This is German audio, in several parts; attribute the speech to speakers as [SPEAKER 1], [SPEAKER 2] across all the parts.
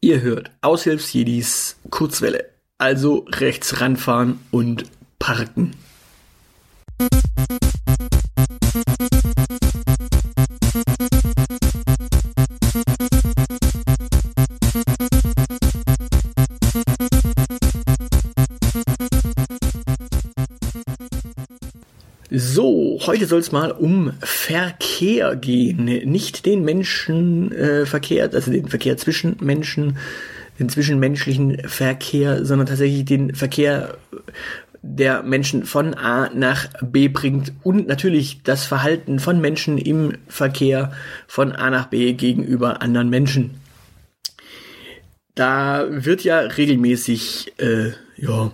[SPEAKER 1] Ihr hört Aushilfsjedis Kurzwelle, also rechts ranfahren und parken. Heute soll es mal um Verkehr gehen. Nicht den Menschenverkehr, äh, also den Verkehr zwischen Menschen, den zwischenmenschlichen Verkehr, sondern tatsächlich den Verkehr der Menschen von A nach B bringt und natürlich das Verhalten von Menschen im Verkehr von A nach B gegenüber anderen Menschen. Da wird ja regelmäßig, äh, ja,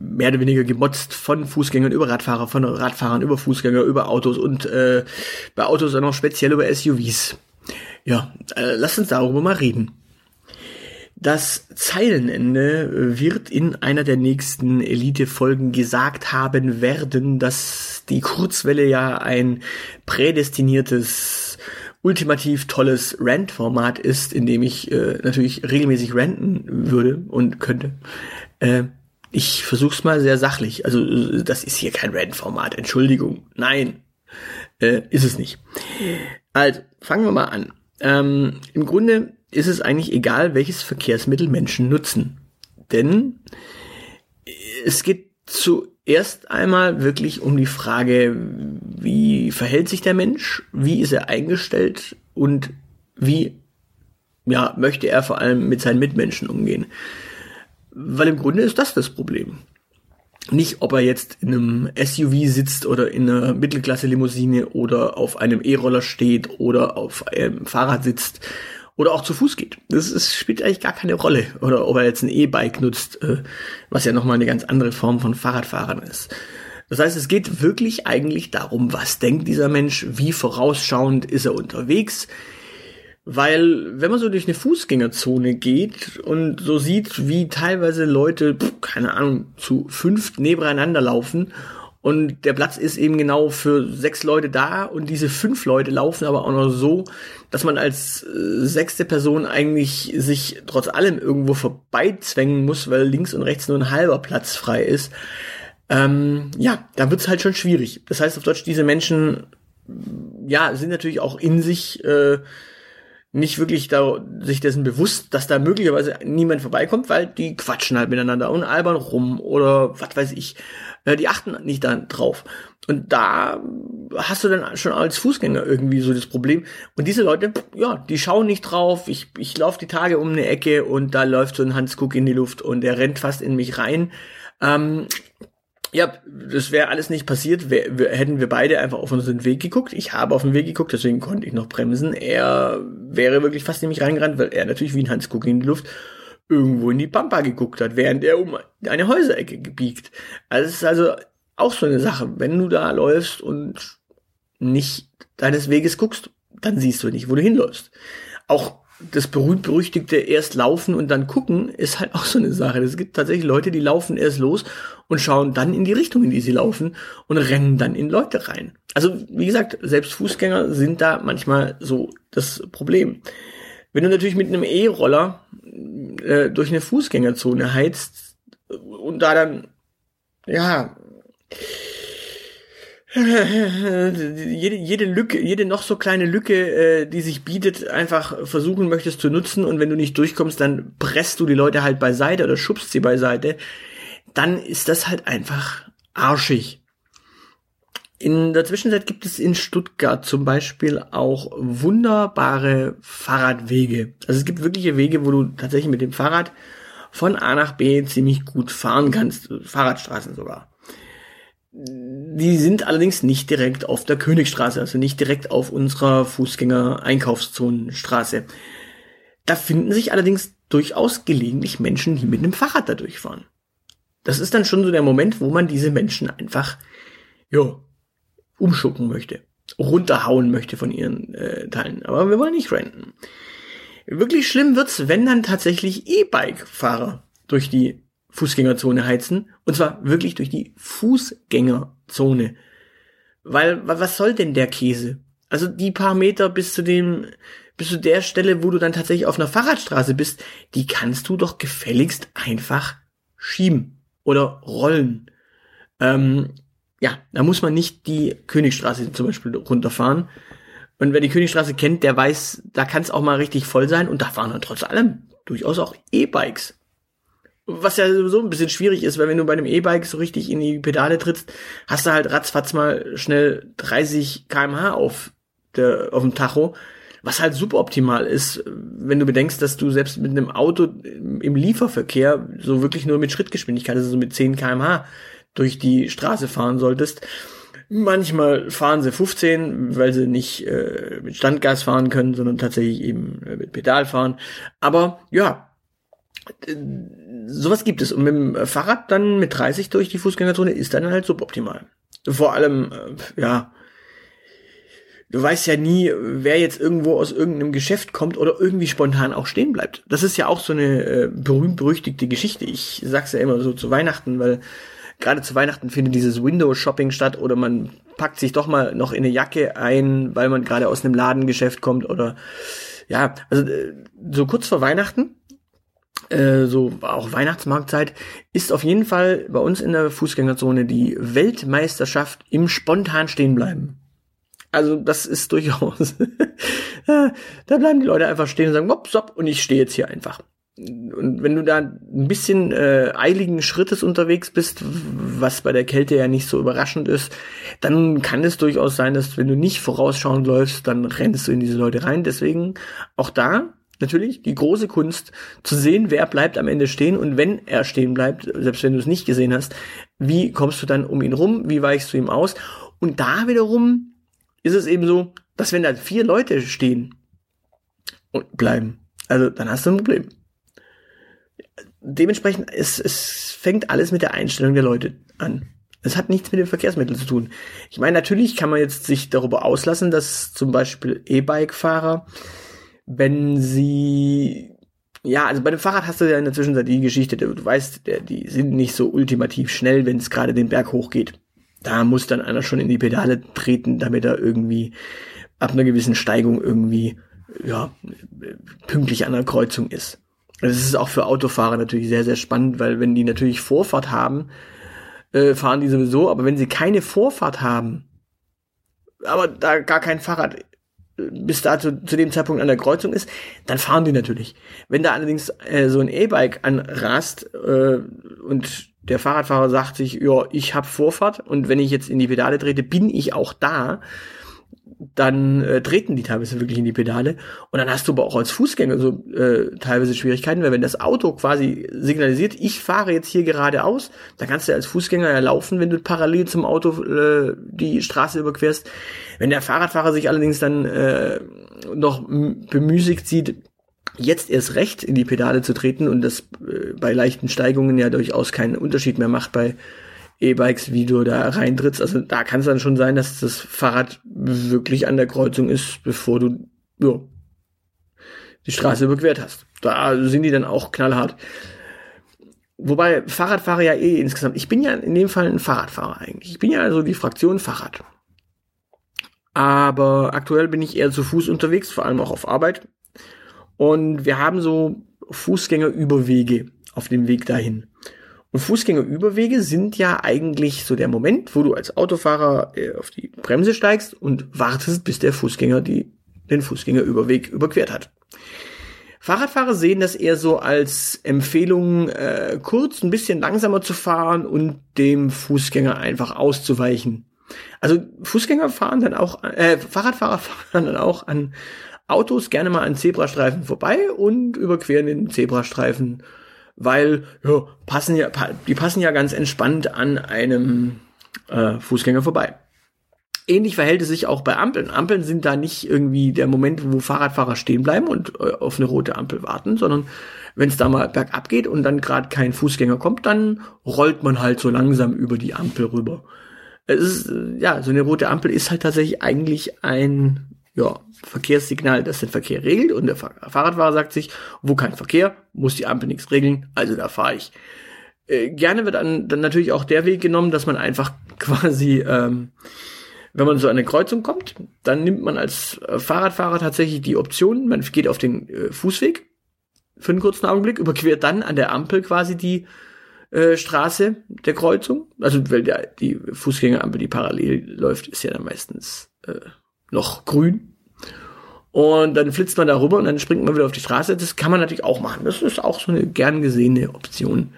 [SPEAKER 1] mehr oder weniger gemotzt von Fußgängern über Radfahrer, von Radfahrern über Fußgänger, über Autos und äh, bei Autos dann auch speziell über SUVs. Ja, äh, lasst uns darüber mal reden. Das Zeilenende wird in einer der nächsten Elite-Folgen gesagt haben werden, dass die Kurzwelle ja ein prädestiniertes, ultimativ tolles Rant-Format ist, in dem ich äh, natürlich regelmäßig ranten würde und könnte. Äh, ich versuch's mal sehr sachlich. Also, das ist hier kein Rant-Format. Entschuldigung. Nein. Äh, ist es nicht. Also, fangen wir mal an. Ähm, Im Grunde ist es eigentlich egal, welches Verkehrsmittel Menschen nutzen. Denn es geht zuerst einmal wirklich um die Frage, wie verhält sich der Mensch, wie ist er eingestellt und wie ja, möchte er vor allem mit seinen Mitmenschen umgehen. Weil im Grunde ist das das Problem. Nicht, ob er jetzt in einem SUV sitzt oder in einer Mittelklasse-Limousine oder auf einem E-Roller steht oder auf einem Fahrrad sitzt oder auch zu Fuß geht. Das ist, spielt eigentlich gar keine Rolle. Oder ob er jetzt ein E-Bike nutzt, äh, was ja nochmal eine ganz andere Form von Fahrradfahrern ist. Das heißt, es geht wirklich eigentlich darum, was denkt dieser Mensch, wie vorausschauend ist er unterwegs, weil, wenn man so durch eine Fußgängerzone geht und so sieht, wie teilweise Leute, keine Ahnung, zu fünf nebeneinander laufen und der Platz ist eben genau für sechs Leute da und diese fünf Leute laufen aber auch noch so, dass man als äh, sechste Person eigentlich sich trotz allem irgendwo vorbeizwängen muss, weil links und rechts nur ein halber Platz frei ist. Ähm, ja, da wird's halt schon schwierig. Das heißt auf Deutsch, diese Menschen, ja, sind natürlich auch in sich äh, nicht wirklich da, sich dessen bewusst, dass da möglicherweise niemand vorbeikommt, weil die quatschen halt miteinander und albern rum oder was weiß ich. Äh, die achten nicht dann drauf. Und da hast du dann schon als Fußgänger irgendwie so das Problem. Und diese Leute, ja, die schauen nicht drauf. Ich, ich laufe die Tage um eine Ecke und da läuft so ein Hans Kuck in die Luft und der rennt fast in mich rein. Ähm, ja, das wäre alles nicht passiert, wär, wär, hätten wir beide einfach auf unseren Weg geguckt. Ich habe auf den Weg geguckt, deswegen konnte ich noch bremsen. Er wäre wirklich fast in mich reingerannt, weil er natürlich wie ein Hans Kuck in die Luft irgendwo in die Pampa geguckt hat, während er um eine Häuserecke gebiegt. Also es ist also auch so eine Sache. Wenn du da läufst und nicht deines Weges guckst, dann siehst du nicht, wo du hinläufst. Auch das berühmt-berüchtigte erst laufen und dann gucken ist halt auch so eine Sache. Es gibt tatsächlich Leute, die laufen erst los und schauen dann in die Richtung, in die sie laufen und rennen dann in Leute rein. Also, wie gesagt, selbst Fußgänger sind da manchmal so das Problem. Wenn du natürlich mit einem E-Roller äh, durch eine Fußgängerzone heizt und da dann, ja, jede, jede Lücke, jede noch so kleine Lücke, äh, die sich bietet, einfach versuchen möchtest zu nutzen und wenn du nicht durchkommst, dann presst du die Leute halt beiseite oder schubst sie beiseite, dann ist das halt einfach arschig. In der Zwischenzeit gibt es in Stuttgart zum Beispiel auch wunderbare Fahrradwege. Also es gibt wirkliche Wege, wo du tatsächlich mit dem Fahrrad von A nach B ziemlich gut fahren kannst, Fahrradstraßen sogar. Die sind allerdings nicht direkt auf der Königstraße, also nicht direkt auf unserer Fußgänger-Einkaufszonenstraße. Da finden sich allerdings durchaus gelegentlich Menschen, die mit einem Fahrrad da durchfahren. Das ist dann schon so der Moment, wo man diese Menschen einfach, ja, umschucken möchte, runterhauen möchte von ihren äh, Teilen. Aber wir wollen nicht renten. Wirklich schlimm wird's, wenn dann tatsächlich E-Bike-Fahrer durch die Fußgängerzone heizen. Und zwar wirklich durch die Fußgängerzone. Weil, was soll denn der Käse? Also die paar Meter bis zu dem, bis zu der Stelle, wo du dann tatsächlich auf einer Fahrradstraße bist, die kannst du doch gefälligst einfach schieben oder rollen. Ähm, ja, da muss man nicht die Königstraße zum Beispiel runterfahren. Und wer die Königstraße kennt, der weiß, da kann es auch mal richtig voll sein und da fahren dann trotz allem durchaus auch E-Bikes. Was ja sowieso ein bisschen schwierig ist, weil wenn du bei einem E-Bike so richtig in die Pedale trittst, hast du halt ratzfatz mal schnell 30 kmh auf, der, auf dem Tacho, was halt super optimal ist, wenn du bedenkst, dass du selbst mit einem Auto im Lieferverkehr so wirklich nur mit Schrittgeschwindigkeit, also so mit 10 kmh durch die Straße fahren solltest. Manchmal fahren sie 15, weil sie nicht äh, mit Standgas fahren können, sondern tatsächlich eben äh, mit Pedal fahren. Aber ja, sowas gibt es. Und mit dem Fahrrad dann mit 30 durch die Fußgängerzone ist dann halt suboptimal. Vor allem, äh, ja, du weißt ja nie, wer jetzt irgendwo aus irgendeinem Geschäft kommt oder irgendwie spontan auch stehen bleibt. Das ist ja auch so eine äh, berühmt-berüchtigte Geschichte. Ich sag's ja immer so zu Weihnachten, weil gerade zu Weihnachten findet dieses Window-Shopping statt oder man packt sich doch mal noch in eine Jacke ein, weil man gerade aus einem Ladengeschäft kommt oder ja, also äh, so kurz vor Weihnachten, äh, so auch Weihnachtsmarktzeit, ist auf jeden Fall bei uns in der Fußgängerzone die Weltmeisterschaft im spontan stehen bleiben. Also das ist durchaus, da bleiben die Leute einfach stehen und sagen, wop, stopp, und ich stehe jetzt hier einfach und wenn du da ein bisschen äh, eiligen Schrittes unterwegs bist, was bei der Kälte ja nicht so überraschend ist, dann kann es durchaus sein, dass wenn du nicht vorausschauend läufst, dann rennst du in diese Leute rein. Deswegen auch da natürlich die große Kunst zu sehen, wer bleibt am Ende stehen und wenn er stehen bleibt, selbst wenn du es nicht gesehen hast, wie kommst du dann um ihn rum, wie weichst du ihm aus? Und da wiederum ist es eben so, dass wenn da vier Leute stehen und bleiben, also dann hast du ein Problem dementsprechend, es, es fängt alles mit der Einstellung der Leute an. Es hat nichts mit dem Verkehrsmittel zu tun. Ich meine, natürlich kann man jetzt sich darüber auslassen, dass zum Beispiel E-Bike-Fahrer, wenn sie ja, also bei dem Fahrrad hast du ja in der Zwischenzeit die Geschichte, du weißt, die sind nicht so ultimativ schnell, wenn es gerade den Berg hochgeht. Da muss dann einer schon in die Pedale treten, damit er irgendwie ab einer gewissen Steigung irgendwie ja pünktlich an der Kreuzung ist. Das ist auch für Autofahrer natürlich sehr, sehr spannend, weil wenn die natürlich Vorfahrt haben, äh, fahren die sowieso, aber wenn sie keine Vorfahrt haben, aber da gar kein Fahrrad bis dato zu dem Zeitpunkt an der Kreuzung ist, dann fahren die natürlich. Wenn da allerdings äh, so ein E-Bike anrast äh, und der Fahrradfahrer sagt sich, ja, ich habe Vorfahrt und wenn ich jetzt in die Pedale trete, bin ich auch da, dann äh, treten die teilweise wirklich in die Pedale und dann hast du aber auch als Fußgänger so äh, teilweise Schwierigkeiten, weil wenn das Auto quasi signalisiert, ich fahre jetzt hier geradeaus, dann kannst du als Fußgänger ja laufen, wenn du parallel zum Auto äh, die Straße überquerst. Wenn der Fahrradfahrer sich allerdings dann äh, noch bemüßigt sieht, jetzt erst recht in die Pedale zu treten und das äh, bei leichten Steigungen ja durchaus keinen Unterschied mehr macht bei E-Bikes, wie du da reintrittst. Also da kann es dann schon sein, dass das Fahrrad wirklich an der Kreuzung ist, bevor du ja, die Straße überquert hast. Da sind die dann auch knallhart. Wobei Fahrradfahrer ja eh insgesamt, ich bin ja in dem Fall ein Fahrradfahrer eigentlich. Ich bin ja also die Fraktion Fahrrad. Aber aktuell bin ich eher zu Fuß unterwegs, vor allem auch auf Arbeit. Und wir haben so Fußgängerüberwege auf dem Weg dahin. Und Fußgängerüberwege sind ja eigentlich so der Moment, wo du als Autofahrer äh, auf die Bremse steigst und wartest, bis der Fußgänger die, den Fußgängerüberweg überquert hat. Fahrradfahrer sehen das eher so als Empfehlung, äh, kurz ein bisschen langsamer zu fahren und dem Fußgänger einfach auszuweichen. Also Fußgänger fahren dann auch, äh, Fahrradfahrer fahren dann auch an Autos gerne mal an Zebrastreifen vorbei und überqueren den Zebrastreifen weil ja, passen ja, die passen ja ganz entspannt an einem äh, Fußgänger vorbei. Ähnlich verhält es sich auch bei Ampeln. Ampeln sind da nicht irgendwie der Moment, wo Fahrradfahrer stehen bleiben und äh, auf eine rote Ampel warten, sondern wenn es da mal bergab geht und dann gerade kein Fußgänger kommt, dann rollt man halt so langsam über die Ampel rüber. Es ist, äh, ja, so eine rote Ampel ist halt tatsächlich eigentlich ein ja, Verkehrssignal, das den Verkehr regelt und der Fahrradfahrer sagt sich, wo kein Verkehr, muss die Ampel nichts regeln, also da fahre ich. Äh, gerne wird dann, dann natürlich auch der Weg genommen, dass man einfach quasi ähm, wenn man so an eine Kreuzung kommt, dann nimmt man als äh, Fahrradfahrer tatsächlich die Option, man geht auf den äh, Fußweg für einen kurzen Augenblick, überquert dann an der Ampel quasi die äh, Straße der Kreuzung. Also weil der, die Fußgängerampel, die parallel läuft, ist ja dann meistens äh, noch grün. Und dann flitzt man da rüber und dann springt man wieder auf die Straße. Das kann man natürlich auch machen. Das ist auch so eine gern gesehene Option.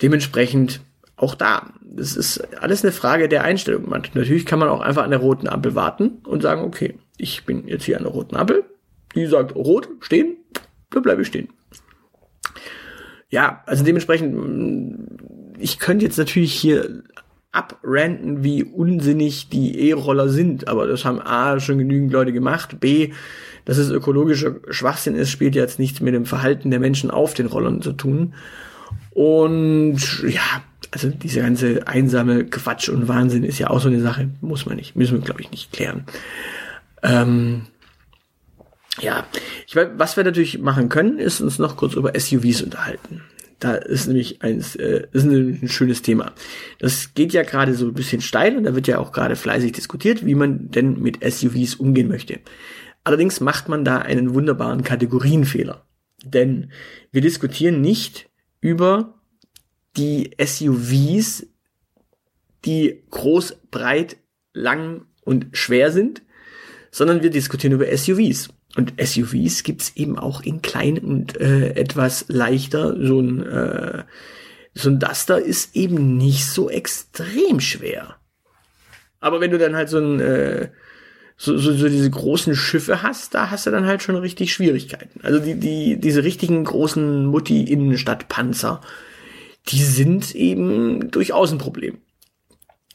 [SPEAKER 1] Dementsprechend auch da. Das ist alles eine Frage der Einstellung. Man, natürlich kann man auch einfach an der roten Ampel warten und sagen, okay, ich bin jetzt hier an der roten Ampel. Die sagt rot, stehen, da bleibe ich stehen. Ja, also dementsprechend, ich könnte jetzt natürlich hier abranten, wie unsinnig die E-Roller sind, aber das haben A schon genügend Leute gemacht, B, dass es ökologischer Schwachsinn ist, spielt jetzt nichts mit dem Verhalten der Menschen auf den Rollern zu tun. Und ja, also diese ganze einsame Quatsch und Wahnsinn ist ja auch so eine Sache, muss man nicht, müssen wir glaube ich nicht klären. Ähm, ja, ich was wir natürlich machen können, ist uns noch kurz über SUVs unterhalten. Da ist nämlich eins, äh, ist nämlich ein schönes Thema. Das geht ja gerade so ein bisschen steil und da wird ja auch gerade fleißig diskutiert, wie man denn mit SUVs umgehen möchte. Allerdings macht man da einen wunderbaren Kategorienfehler. Denn wir diskutieren nicht über die SUVs, die groß, breit, lang und schwer sind, sondern wir diskutieren über SUVs. Und SUVs gibt's eben auch in klein und äh, etwas leichter. So ein, äh, so ein Duster ist eben nicht so extrem schwer. Aber wenn du dann halt so ein äh, so, so, so diese großen Schiffe hast, da hast du dann halt schon richtig Schwierigkeiten. Also die, die, diese richtigen großen Mutti-Innenstadtpanzer, die sind eben durchaus ein Problem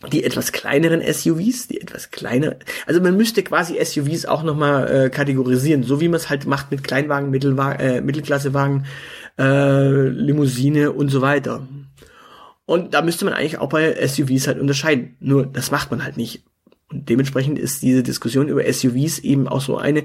[SPEAKER 1] die etwas kleineren SUVs, die etwas kleiner, also man müsste quasi SUVs auch nochmal äh, kategorisieren, so wie man es halt macht mit Kleinwagen, Mittelwagen, äh, Mittelklassewagen, äh, Limousine und so weiter. Und da müsste man eigentlich auch bei SUVs halt unterscheiden. Nur das macht man halt nicht. Und dementsprechend ist diese Diskussion über SUVs eben auch so eine,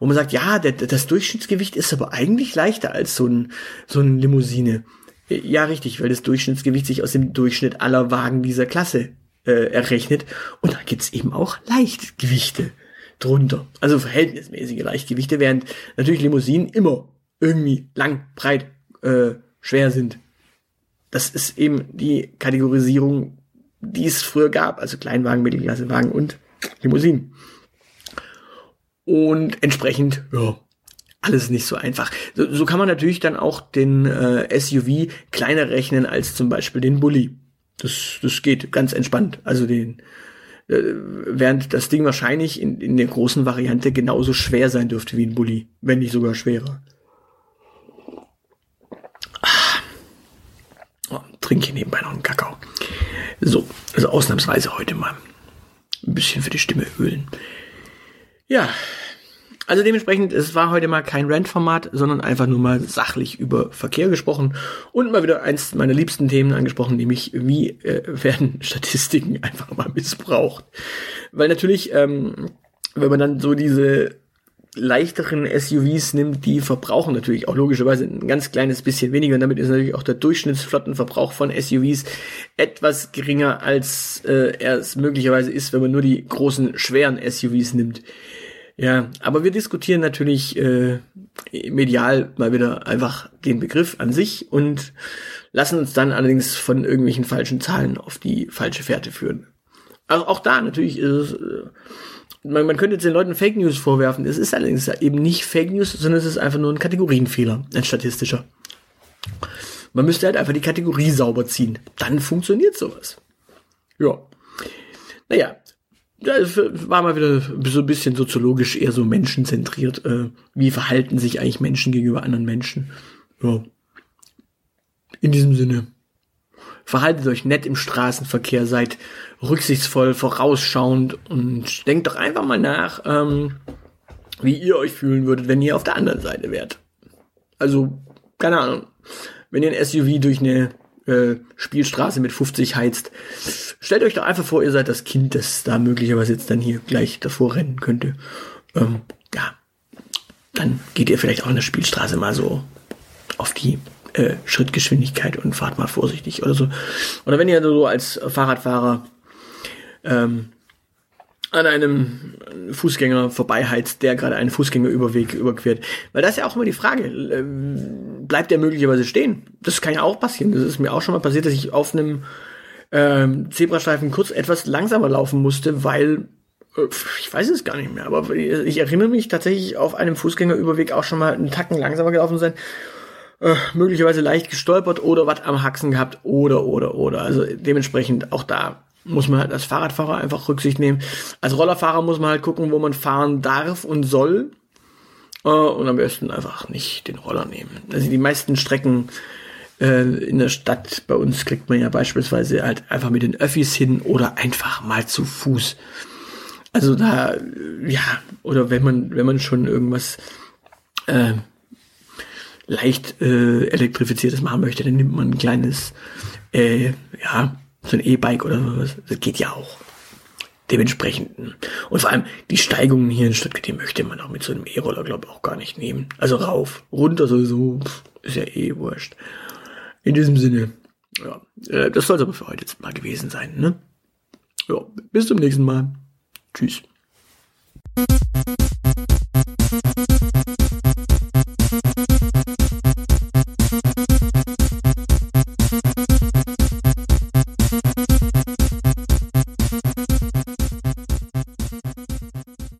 [SPEAKER 1] wo man sagt, ja, der, das Durchschnittsgewicht ist aber eigentlich leichter als so ein, so ein Limousine. Ja, richtig, weil das Durchschnittsgewicht sich aus dem Durchschnitt aller Wagen dieser Klasse äh, errechnet. Und da gibt's eben auch Leichtgewichte drunter. Also verhältnismäßige Leichtgewichte, während natürlich Limousinen immer irgendwie lang, breit, äh, schwer sind. Das ist eben die Kategorisierung, die es früher gab. Also Kleinwagen, Mittelklassewagen und Limousinen. Und entsprechend, ja, alles nicht so einfach. So, so kann man natürlich dann auch den äh, SUV kleiner rechnen als zum Beispiel den Bulli. Das, das geht ganz entspannt. Also den, äh, während das Ding wahrscheinlich in, in der großen Variante genauso schwer sein dürfte wie ein Bulli, wenn nicht sogar schwerer. Ah. Oh, trinke nebenbei noch einen Kakao. So, also ausnahmsweise heute mal ein bisschen für die Stimme ölen. Ja, also dementsprechend, es war heute mal kein Rant-Format, sondern einfach nur mal sachlich über Verkehr gesprochen und mal wieder eins meiner liebsten Themen angesprochen, nämlich wie äh, werden Statistiken einfach mal missbraucht. Weil natürlich, ähm, wenn man dann so diese leichteren SUVs nimmt, die verbrauchen natürlich auch logischerweise ein ganz kleines bisschen weniger und damit ist natürlich auch der Durchschnittsflottenverbrauch von SUVs etwas geringer, als äh, er es möglicherweise ist, wenn man nur die großen, schweren SUVs nimmt. Ja, aber wir diskutieren natürlich äh, medial mal wieder einfach den Begriff an sich und lassen uns dann allerdings von irgendwelchen falschen Zahlen auf die falsche Fährte führen. Also auch da natürlich ist es, äh, man, man könnte jetzt den Leuten Fake News vorwerfen. Es ist allerdings eben nicht Fake News, sondern es ist einfach nur ein Kategorienfehler, ein statistischer. Man müsste halt einfach die Kategorie sauber ziehen. Dann funktioniert sowas. Ja. Naja, das war mal wieder so ein bisschen soziologisch eher so menschenzentriert. Äh, wie verhalten sich eigentlich Menschen gegenüber anderen Menschen? Ja. In diesem Sinne. Verhaltet euch nett im Straßenverkehr, seid rücksichtsvoll, vorausschauend und denkt doch einfach mal nach, ähm, wie ihr euch fühlen würdet, wenn ihr auf der anderen Seite wärt. Also, keine Ahnung. Wenn ihr ein SUV durch eine äh, Spielstraße mit 50 heizt. Stellt euch doch einfach vor, ihr seid das Kind, das da möglicherweise jetzt dann hier gleich davor rennen könnte. Ähm, ja, dann geht ihr vielleicht auch in der Spielstraße mal so auf die äh, Schrittgeschwindigkeit und fahrt mal vorsichtig oder so. Oder wenn ihr so als Fahrradfahrer ähm, an einem Fußgänger vorbeiheizt, der gerade einen Fußgängerüberweg überquert. Weil das ist ja auch immer die Frage, ähm, bleibt der möglicherweise stehen? Das kann ja auch passieren. Das ist mir auch schon mal passiert, dass ich auf einem ähm, Zebrastreifen kurz etwas langsamer laufen musste, weil äh, ich weiß es gar nicht mehr, aber ich erinnere mich tatsächlich auf einem Fußgängerüberweg auch schon mal einen Tacken langsamer gelaufen sein. Äh, möglicherweise leicht gestolpert oder was am Haxen gehabt oder oder oder. Also dementsprechend auch da muss man halt als Fahrradfahrer einfach Rücksicht nehmen. Als Rollerfahrer muss man halt gucken, wo man fahren darf und soll. Äh, und am besten einfach nicht den Roller nehmen. Also die meisten Strecken äh, in der Stadt bei uns kriegt man ja beispielsweise halt einfach mit den Öffis hin oder einfach mal zu Fuß. Also da, ja, oder wenn man, wenn man schon irgendwas äh, leicht äh, elektrifiziertes machen möchte, dann nimmt man ein kleines, äh, ja, so ein E-Bike oder sowas. Das geht ja auch. Dementsprechend. Und vor allem die Steigungen hier in Stuttgart, die möchte man auch mit so einem E-Roller, glaube ich, auch gar nicht nehmen. Also rauf, runter sowieso, ist ja eh wurscht. In diesem Sinne, ja, äh, das soll es aber für heute jetzt mal gewesen sein, ne? Ja, bis zum nächsten Mal. Tschüss.